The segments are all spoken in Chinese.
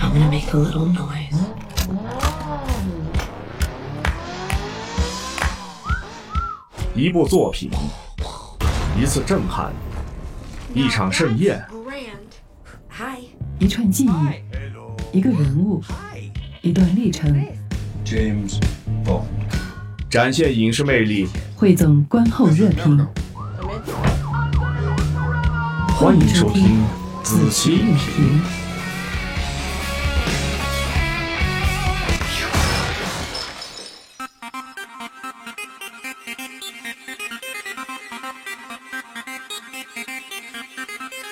I'm gonna make a little noise. 一部作品，一次震撼，一场盛宴，一串记忆，一个人物，一段历程，James Bond. 展现影视魅力，汇总观后热评。欢迎收听子期影评。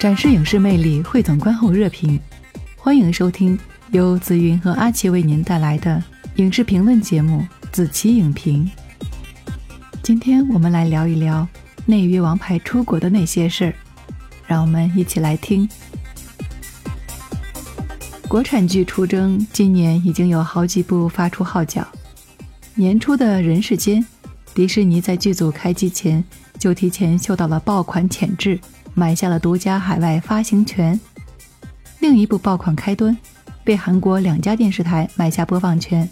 展示影视魅力，汇总观后热评。欢迎收听由紫云和阿奇为您带来的影视评论节目《子期影评》。今天我们来聊一聊内娱王牌出国的那些事儿，让我们一起来听。国产剧出征，今年已经有好几部发出号角。年初的《人世间》，迪士尼在剧组开机前就提前嗅到了爆款潜质，买下了独家海外发行权。另一部爆款开端，被韩国两家电视台买下播放权。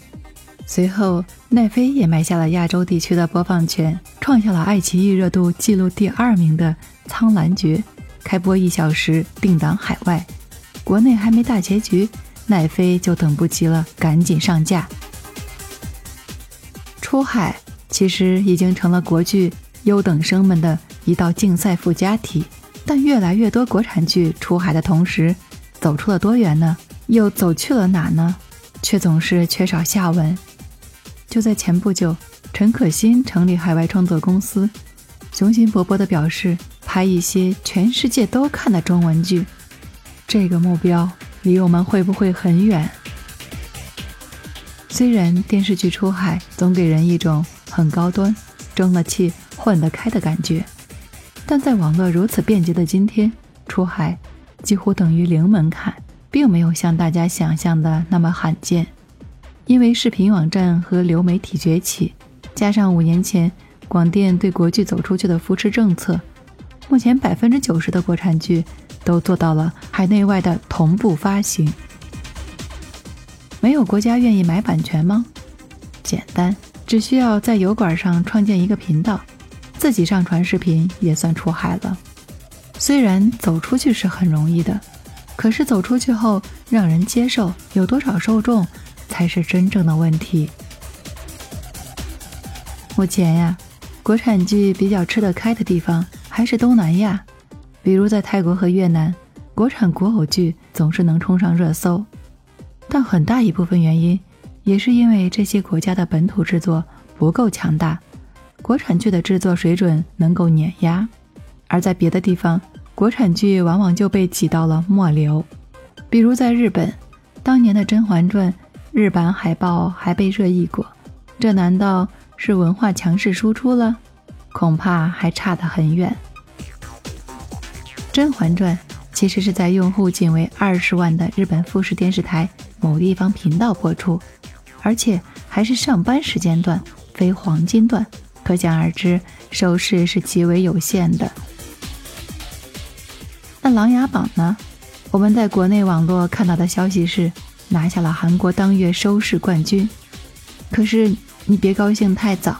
随后，奈飞也买下了亚洲地区的播放权，创下了爱奇艺热度记录第二名的《苍兰诀》，开播一小时定档海外。国内还没大结局，奈飞就等不及了，赶紧上架。出海其实已经成了国剧优等生们的一道竞赛附加题，但越来越多国产剧出海的同时，走出了多远呢？又走去了哪呢？却总是缺少下文。就在前不久，陈可辛成立海外创作公司，雄心勃勃地表示拍一些全世界都看的中文剧。这个目标离我们会不会很远？虽然电视剧出海总给人一种很高端、争了气、混得开的感觉，但在网络如此便捷的今天，出海几乎等于零门槛，并没有像大家想象的那么罕见。因为视频网站和流媒体崛起，加上五年前广电对国剧走出去的扶持政策，目前百分之九十的国产剧都做到了海内外的同步发行。没有国家愿意买版权吗？简单，只需要在油管上创建一个频道，自己上传视频也算出海了。虽然走出去是很容易的，可是走出去后让人接受，有多少受众才是真正的问题。目前呀，国产剧比较吃得开的地方还是东南亚，比如在泰国和越南，国产国偶剧总是能冲上热搜。但很大一部分原因，也是因为这些国家的本土制作不够强大，国产剧的制作水准能够碾压；而在别的地方，国产剧往往就被挤到了末流。比如在日本，当年的《甄嬛传》日版海报还被热议过，这难道是文化强势输出了？恐怕还差得很远。《甄嬛传》其实是在用户仅为二十万的日本富士电视台某地方频道播出，而且还是上班时间段，非黄金段，可想而知收视是极为有限的。那《琅琊榜》呢？我们在国内网络看到的消息是拿下了韩国当月收视冠军，可是你别高兴太早，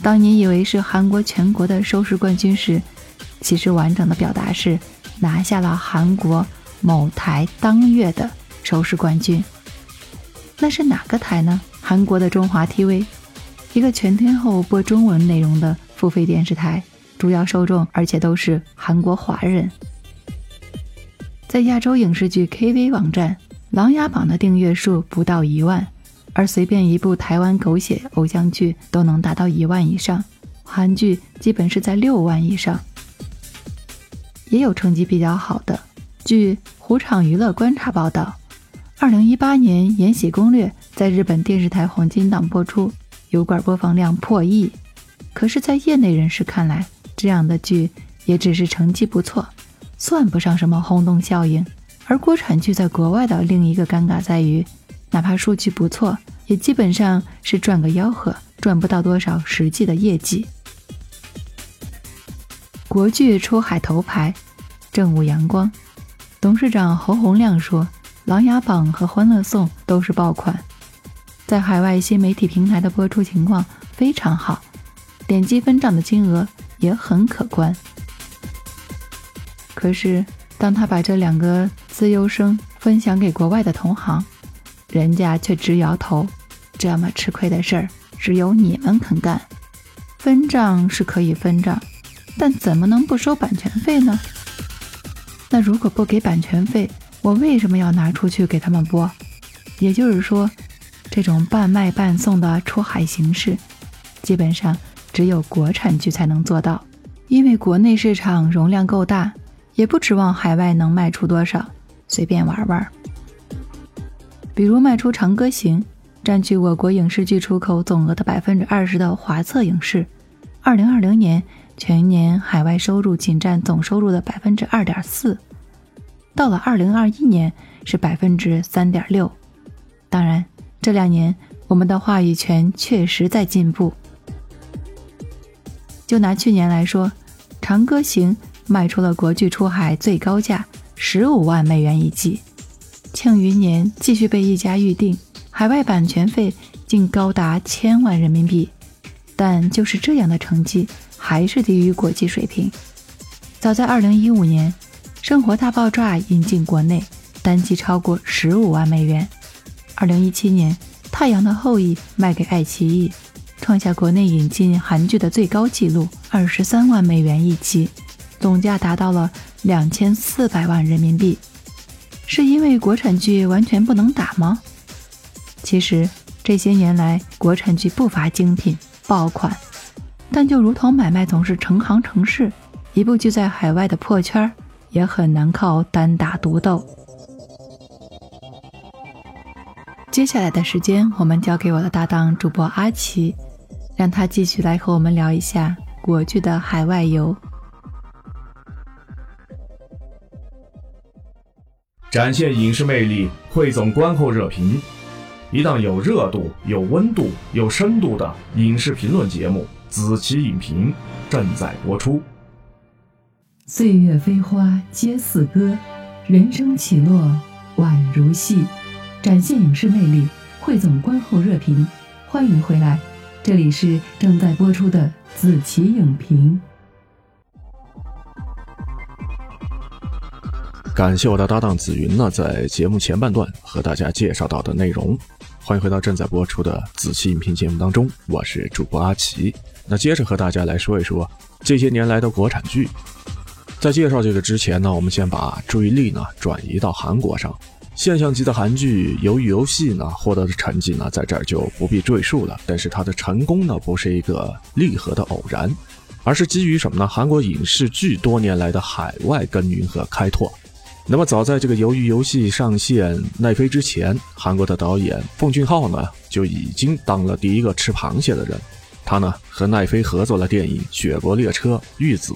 当你以为是韩国全国的收视冠军时，其实完整的表达是拿下了韩国某台当月的收视冠军。那是哪个台呢？韩国的中华 TV，一个全天候播中文内容的付费电视台，主要受众而且都是韩国华人。在亚洲影视剧 KV 网站，《琅琊榜》的订阅数不到一万，而随便一部台湾狗血偶像剧都能达到一万以上，韩剧基本是在六万以上。也有成绩比较好的。据虎场娱乐观察报道，二零一八年《延禧攻略》在日本电视台黄金档播出，油管播放量破亿。可是，在业内人士看来，这样的剧也只是成绩不错，算不上什么轰动效应。而国产剧在国外的另一个尴尬在于，哪怕数据不错，也基本上是赚个吆喝，赚不到多少实际的业绩。国剧出海头牌，正午阳光。董事长侯洪亮说：“《琅琊榜》和《欢乐颂》都是爆款，在海外新媒体平台的播出情况非常好，点击分账的金额也很可观。可是，当他把这两个自优生分享给国外的同行，人家却直摇头：“这么吃亏的事儿，只有你们肯干。分账是可以分账，但怎么能不收版权费呢？那如果不给版权费？”我为什么要拿出去给他们播？也就是说，这种半卖半送的出海形式，基本上只有国产剧才能做到。因为国内市场容量够大，也不指望海外能卖出多少，随便玩玩。比如卖出《长歌行》，占据我国影视剧出口总额的百分之二十的华策影视，二零二零年全年海外收入仅占总收入的百分之二点四。到了二零二一年是百分之三点六，当然这两年我们的话语权确实在进步。就拿去年来说，《长歌行》卖出了国剧出海最高价十五万美元一季，《庆余年》继续被一家预定，海外版权费竟高达千万人民币，但就是这样的成绩还是低于国际水平。早在二零一五年。生活大爆炸引进国内，单季超过十五万美元。二零一七年，《太阳的后裔》卖给爱奇艺，创下国内引进韩剧的最高纪录，二十三万美元一集，总价达到了两千四百万人民币。是因为国产剧完全不能打吗？其实这些年来，国产剧不乏精品爆款，但就如同买卖总是成行成市，一部剧在海外的破圈儿。也很难靠单打独斗。接下来的时间，我们交给我的搭档主播阿奇，让他继续来和我们聊一下国剧的海外游。展现影视魅力，汇总观后热评，一档有热度、有温度、有深度的影视评论节目《子期影评》正在播出。岁月飞花皆似歌，人生起落宛如戏。展现影视魅力，汇总观后热评。欢迎回来，这里是正在播出的子琪影评。感谢我的搭档紫云呢，在节目前半段和大家介绍到的内容。欢迎回到正在播出的子期影评节目当中，我是主播阿奇。那接着和大家来说一说这些年来的国产剧。在介绍这个之前呢，我们先把注意力呢转移到韩国上。现象级的韩剧《鱿鱼游戏》呢获得的成绩呢，在这儿就不必赘述了。但是它的成功呢，不是一个利合的偶然，而是基于什么呢？韩国影视剧多年来的海外耕耘和开拓。那么早在这个《鱿鱼游戏》上线奈飞之前，韩国的导演奉俊昊呢就已经当了第一个吃螃蟹的人。他呢和奈飞合作了电影《雪国列车》《玉子》。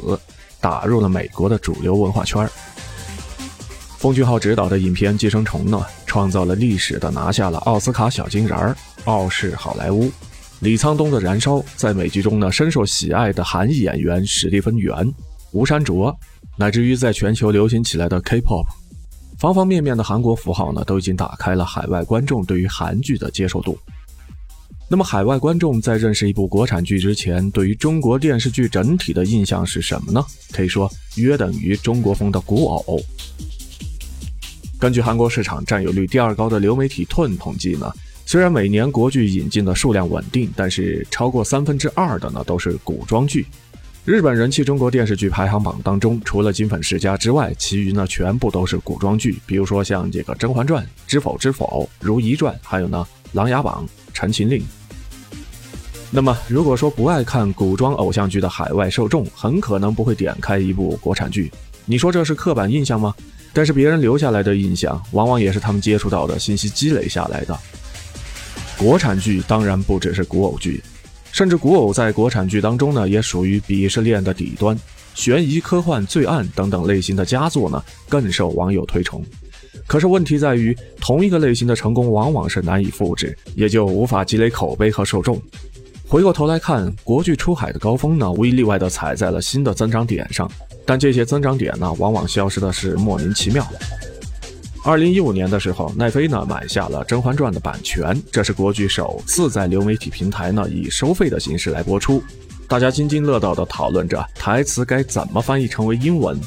打入了美国的主流文化圈奉俊昊执导的影片《寄生虫》呢，创造了历史的拿下了奥斯卡小金人儿，傲视好莱坞。李沧东的《燃烧》在美剧中呢，深受喜爱的韩裔演员史蒂芬·元、吴山卓，乃至于在全球流行起来的 K-pop，方方面面的韩国符号呢，都已经打开了海外观众对于韩剧的接受度。那么，海外观众在认识一部国产剧之前，对于中国电视剧整体的印象是什么呢？可以说，约等于中国风的古偶。根据韩国市场占有率第二高的流媒体 TON 统计呢，虽然每年国剧引进的数量稳定，但是超过三分之二的呢都是古装剧。日本人气中国电视剧排行榜当中，除了《金粉世家》之外，其余呢全部都是古装剧。比如说像这个《甄嬛传》《知否知否》《如懿传》，还有呢《琅琊榜》。《陈情令》。那么，如果说不爱看古装偶像剧的海外受众，很可能不会点开一部国产剧。你说这是刻板印象吗？但是别人留下来的印象，往往也是他们接触到的信息积累下来的。国产剧当然不只是古偶剧，甚至古偶在国产剧当中呢，也属于鄙视链的底端。悬疑、科幻、罪案等等类型的佳作呢，更受网友推崇。可是问题在于，同一个类型的成功往往是难以复制，也就无法积累口碑和受众。回过头来看，国剧出海的高峰呢，无一例外地踩在了新的增长点上，但这些增长点呢，往往消失的是莫名其妙。二零一五年的时候，奈飞呢买下了《甄嬛传》的版权，这是国剧首次在流媒体平台呢以收费的形式来播出。大家津津乐道地讨论着台词该怎么翻译成为英文。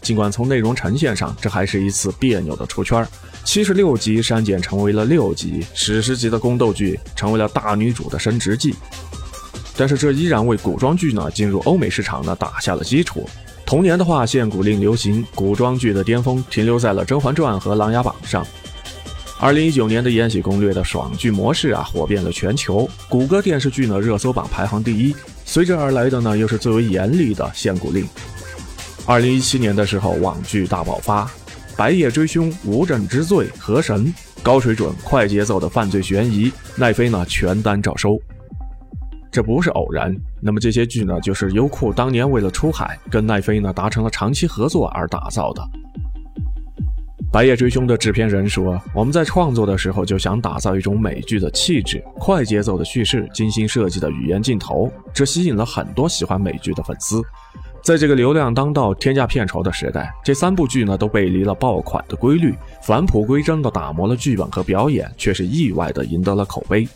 尽管从内容呈现上，这还是一次别扭的出圈。七十六集删减成为了六集，史诗级的宫斗剧成为了大女主的升职记。但是这依然为古装剧呢进入欧美市场呢打下了基础。同年的话，限古令流行，古装剧的巅峰停留在了《甄嬛传》和《琅琊榜》上。二零一九年的《延禧攻略》的爽剧模式啊，火遍了全球，谷歌电视剧呢热搜榜排行第一。随之而来的呢，又是最为严厉的限古令。二零一七年的时候，网剧大爆发，《白夜追凶》《无证之罪》《河神》，高水准、快节奏的犯罪悬疑，奈飞呢全单照收。这不是偶然，那么这些剧呢，就是优酷当年为了出海，跟奈飞呢达成了长期合作而打造的。《白夜追凶》的制片人说：“我们在创作的时候就想打造一种美剧的气质，快节奏的叙事，精心设计的语言镜头，这吸引了很多喜欢美剧的粉丝。在这个流量当道、天价片酬的时代，这三部剧呢都背离了爆款的规律，返璞归真的打磨了剧本和表演，却是意外的赢得了口碑。”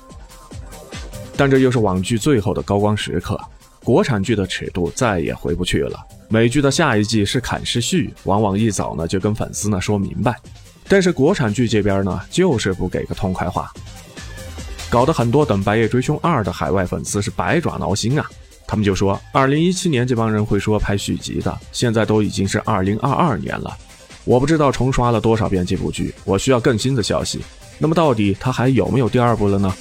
但这又是网剧最后的高光时刻，国产剧的尺度再也回不去了。美剧的下一季是砍是续，往往一早呢就跟粉丝呢说明白。但是国产剧这边呢，就是不给个痛快话，搞得很多等《白夜追凶二》的海外粉丝是百爪挠心啊。他们就说，二零一七年这帮人会说拍续集的，现在都已经是二零二二年了，我不知道重刷了多少遍这部剧，我需要更新的消息。那么到底它还有没有第二部了呢？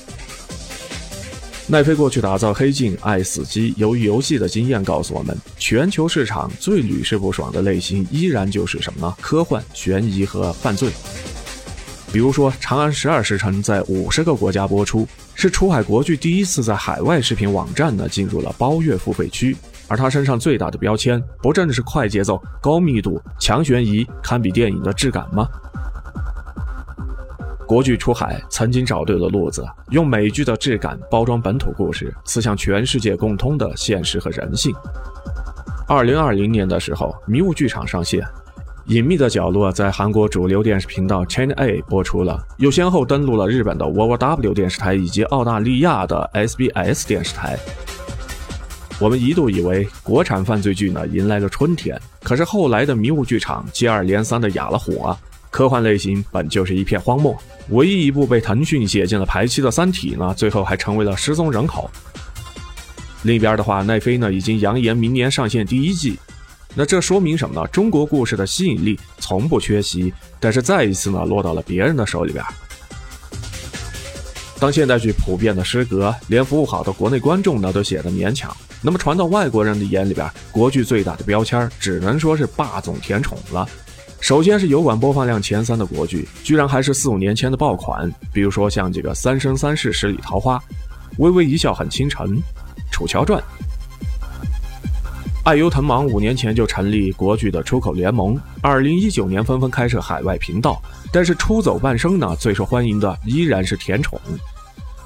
奈飞过去打造《黑镜》《爱死机》《由于游戏》的经验告诉我们，全球市场最屡试不爽的类型依然就是什么呢？科幻、悬疑和犯罪。比如说，《长安十二时辰》在五十个国家播出，是出海国剧第一次在海外视频网站呢进入了包月付费区，而它身上最大的标签，不正是快节奏、高密度、强悬疑，堪比电影的质感吗？国剧出海曾经找对了路子，用美剧的质感包装本土故事，刺向全世界共通的现实和人性。二零二零年的时候，迷雾剧场上线，《隐秘的角落》在韩国主流电视频道 Channel A 播出了，又先后登陆了日本的 WOW 电视台以及澳大利亚的 SBS 电视台。我们一度以为国产犯罪剧呢迎来了春天，可是后来的迷雾剧场接二连三的哑了火。啊科幻类型本就是一片荒漠，唯一一部被腾讯写进了排期的《三体》呢，最后还成为了失踪人口。另一边的话，奈飞呢已经扬言明年上线第一季，那这说明什么呢？中国故事的吸引力从不缺席，但是再一次呢落到了别人的手里边。当现代剧普遍的失格，连服务好的国内观众呢都显得勉强，那么传到外国人的眼里边，国剧最大的标签只能说是霸总甜宠了。首先是油管播放量前三的国剧，居然还是四五年前的爆款，比如说像这个《三生三世十里桃花》，《微微一笑很倾城》，《楚乔传》。爱优腾芒五年前就成立国剧的出口联盟，二零一九年纷纷开设海外频道，但是出走半生呢，最受欢迎的依然是甜宠。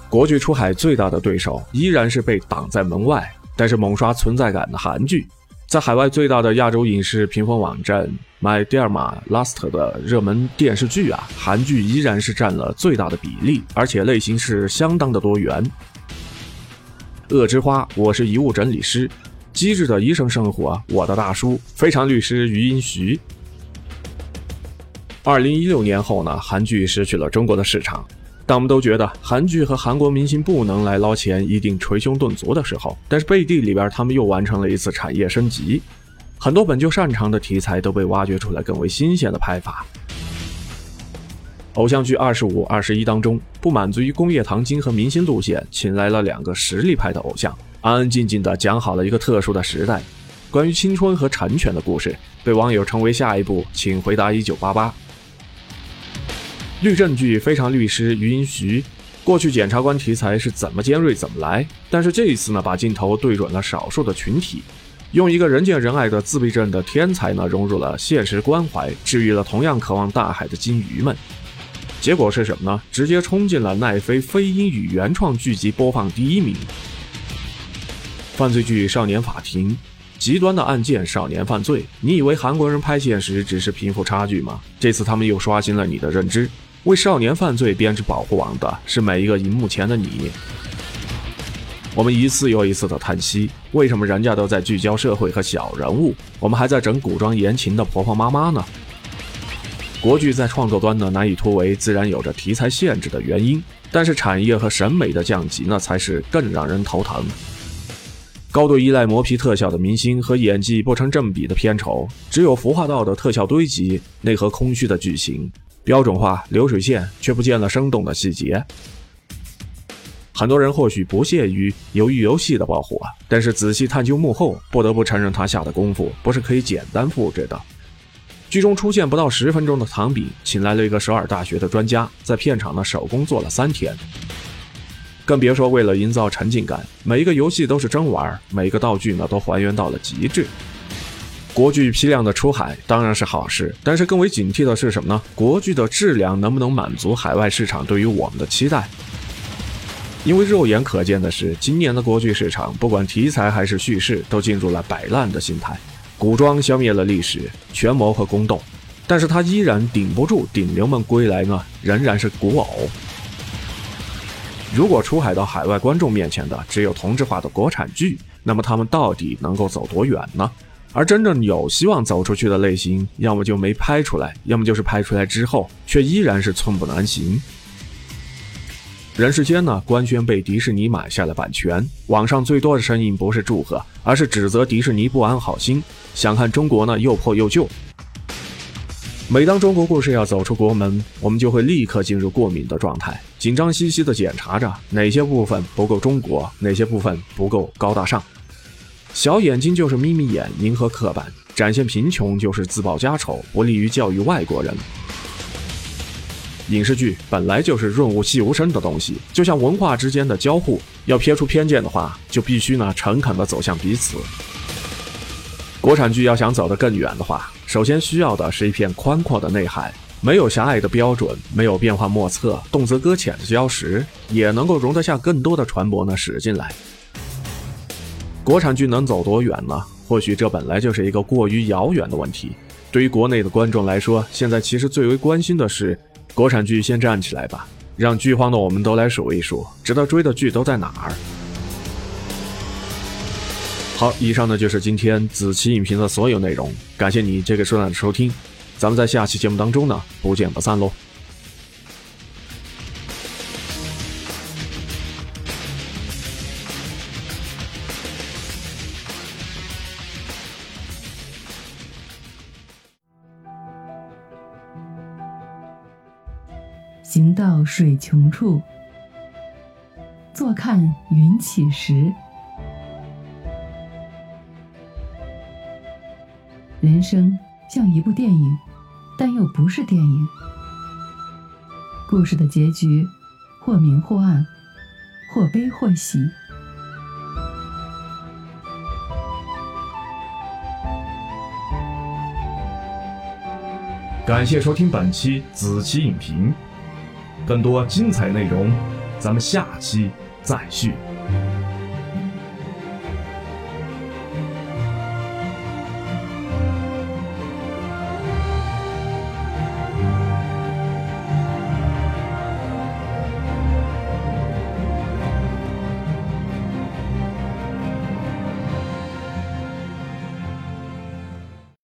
国剧出海最大的对手依然是被挡在门外，但是猛刷存在感的韩剧。在海外最大的亚洲影视评分网站 My d e r m a Last 的热门电视剧啊，韩剧依然是占了最大的比例，而且类型是相当的多元。恶之花，我是遗物整理师；机智的医生生活，我的大叔；非常律师余音徐。二零一六年后呢，韩剧失去了中国的市场。当我们都觉得韩剧和韩国明星不能来捞钱，一定捶胸顿足的时候，但是背地里边他们又完成了一次产业升级，很多本就擅长的题材都被挖掘出来更为新鲜的拍法。偶像剧二十五、二十一当中，不满足于工业糖精和明星路线，请来了两个实力派的偶像，安安静静的讲好了一个特殊的时代，关于青春和成全的故事，被网友称为下一部《请回答一九八八》。律政剧非常律师余音徐，过去检察官题材是怎么尖锐怎么来，但是这一次呢，把镜头对准了少数的群体，用一个人见人爱的自闭症的天才呢，融入了现实关怀，治愈了同样渴望大海的金鱼们。结果是什么呢？直接冲进了奈飞非英语原创剧集播放第一名。犯罪剧《少年法庭》，极端的案件、少年犯罪。你以为韩国人拍现实只是贫富差距吗？这次他们又刷新了你的认知。为少年犯罪编织保护网的是每一个荧幕前的你。我们一次又一次的叹息，为什么人家都在聚焦社会和小人物，我们还在整古装言情的婆婆妈妈呢？国剧在创作端呢难以突围，自然有着题材限制的原因，但是产业和审美的降级呢才是更让人头疼。高度依赖磨皮特效的明星和演技不成正比的片酬，只有服化道的特效堆积，内核空虚的剧情，标准化流水线却不见了生动的细节。很多人或许不屑于鱿鱼游戏的爆火，但是仔细探究幕后，不得不承认他下的功夫不是可以简单复制的。剧中出现不到十分钟的唐比，请来了一个首尔大学的专家，在片场呢手工做了三天。更别说为了营造沉浸感，每一个游戏都是真玩，每个道具呢都还原到了极致。国剧批量的出海当然是好事，但是更为警惕的是什么呢？国剧的质量能不能满足海外市场对于我们的期待？因为肉眼可见的是，今年的国剧市场，不管题材还是叙事，都进入了摆烂的心态。古装消灭了历史、权谋和宫斗，但是它依然顶不住顶流们归来呢，仍然是古偶。如果出海到海外观众面前的只有同质化的国产剧，那么他们到底能够走多远呢？而真正有希望走出去的类型，要么就没拍出来，要么就是拍出来之后，却依然是寸步难行。人世间呢，官宣被迪士尼买下了版权。网上最多的声音不是祝贺，而是指责迪士尼不安好心，想看中国呢又破又旧。每当中国故事要走出国门，我们就会立刻进入过敏的状态，紧张兮兮地检查着哪些部分不够中国，哪些部分不够高大上。小眼睛就是眯眯眼，迎合刻板；展现贫穷就是自曝家丑，不利于教育外国人。影视剧本来就是润物细无声的东西，就像文化之间的交互，要撇出偏见的话，就必须呢诚恳地走向彼此。国产剧要想走得更远的话，首先需要的是一片宽阔的内海，没有狭隘的标准，没有变幻莫测、动辄搁浅的礁石，也能够容得下更多的船舶呢驶进来。国产剧能走多远呢？或许这本来就是一个过于遥远的问题。对于国内的观众来说，现在其实最为关心的是。国产剧先站起来吧，让剧荒的我们都来数一数，值得追的剧都在哪儿？好，以上呢就是今天子期影评的所有内容，感谢你这个时段的收听，咱们在下期节目当中呢不见不散喽。到水穷处，坐看云起时。人生像一部电影，但又不是电影。故事的结局，或明或暗，或悲或喜。感谢收听本期子期影评。更多精彩内容，咱们下期再续。